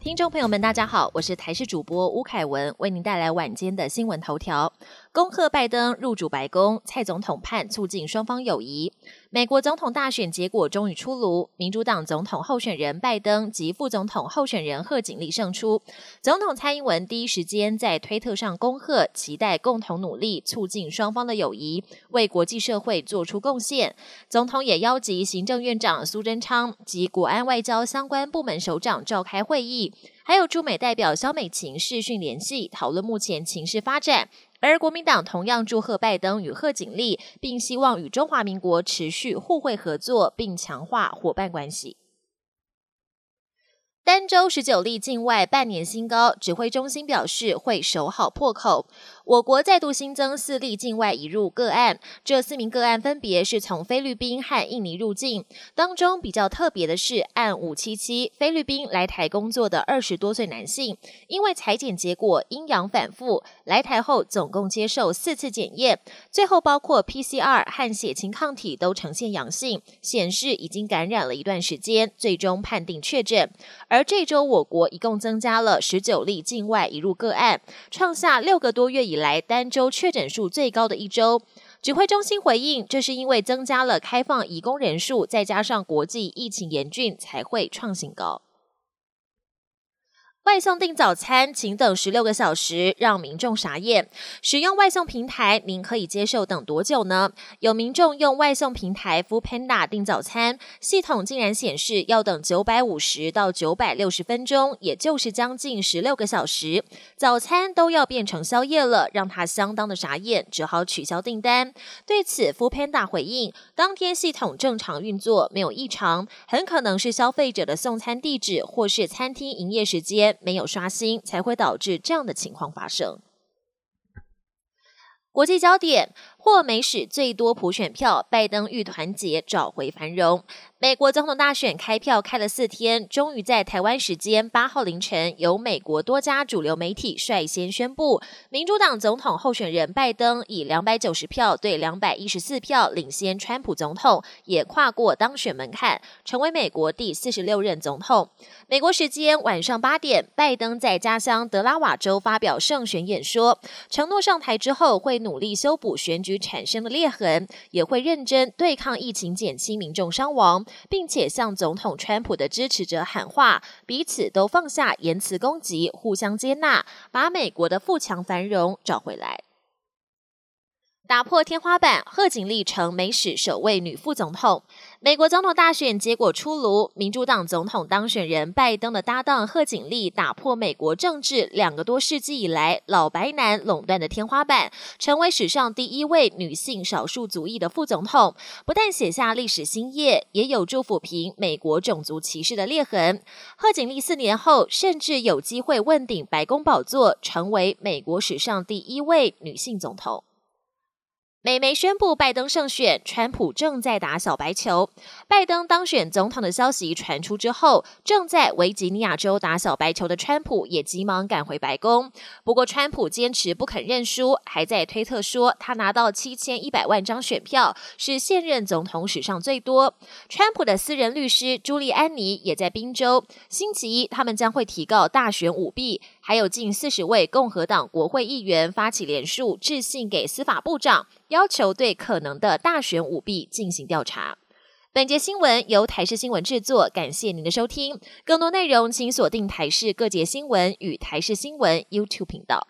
听众朋友们，大家好，我是台视主播吴凯文，为您带来晚间的新闻头条。恭贺拜登入主白宫，蔡总统盼促进双方友谊。美国总统大选结果终于出炉，民主党总统候选人拜登及副总统候选人贺锦丽胜出。总统蔡英文第一时间在推特上恭贺，期待共同努力促进双方的友谊，为国际社会做出贡献。总统也邀集行政院长苏贞昌及国安外交相关部门首长召开会议，还有驻美代表肖美琴视讯联系，讨论目前情势发展。而国民党同样祝贺拜登与贺锦丽，并希望与中华民国持续互惠合作，并强化伙伴关系。单周十九例境外半年新高，指挥中心表示会守好破口。我国再度新增四例境外移入个案，这四名个案分别是从菲律宾和印尼入境。当中比较特别的是，按五七七菲律宾来台工作的二十多岁男性，因为裁剪结果阴阳反复，来台后总共接受四次检验，最后包括 PCR 和血清抗体都呈现阳性，显示已经感染了一段时间，最终判定确诊。而而这周我国一共增加了十九例境外移入个案，创下六个多月以。来单周确诊数最高的一周，指挥中心回应，这是因为增加了开放移工人数，再加上国际疫情严峻，才会创新高。外送订早餐，请等十六个小时，让民众傻眼。使用外送平台，您可以接受等多久呢？有民众用外送平台 Food Panda 订早餐，系统竟然显示要等九百五十到九百六十分钟，也就是将近十六个小时，早餐都要变成宵夜了，让他相当的傻眼，只好取消订单。对此，Food Panda 回应，当天系统正常运作，没有异常，很可能是消费者的送餐地址或是餐厅营业时间。没有刷新，才会导致这样的情况发生。国际焦点。获美史最多普选票，拜登欲团结找回繁荣。美国总统大选开票开了四天，终于在台湾时间八号凌晨，由美国多家主流媒体率先宣布，民主党总统候选人拜登以两百九十票对两百一十四票领先川普总统，也跨过当选门槛，成为美国第四十六任总统。美国时间晚上八点，拜登在家乡德拉瓦州发表胜选演说，承诺上台之后会努力修补选举。产生的裂痕，也会认真对抗疫情，减轻民众伤亡，并且向总统川普的支持者喊话，彼此都放下言辞攻击，互相接纳，把美国的富强繁荣找回来。打破天花板，贺锦丽成美史首位女副总统。美国总统大选结果出炉，民主党总统当选人拜登的搭档贺锦丽打破美国政治两个多世纪以来老白男垄断的天花板，成为史上第一位女性少数族裔的副总统。不但写下历史新页，也有助抚平美国种族歧视的裂痕。贺锦丽四年后，甚至有机会问鼎白宫宝座，成为美国史上第一位女性总统。美媒宣布拜登胜选，川普正在打小白球。拜登当选总统的消息传出之后，正在维吉尼亚州打小白球的川普也急忙赶回白宫。不过，川普坚持不肯认输，还在推特说他拿到七千一百万张选票，是现任总统史上最多。川普的私人律师朱利安尼也在宾州，星期一他们将会提告大选舞弊。还有近四十位共和党国会议员发起联署，致信给司法部长，要求对可能的大选舞弊进行调查。本节新闻由台视新闻制作，感谢您的收听。更多内容请锁定台视各节新闻与台视新闻 YouTube 频道。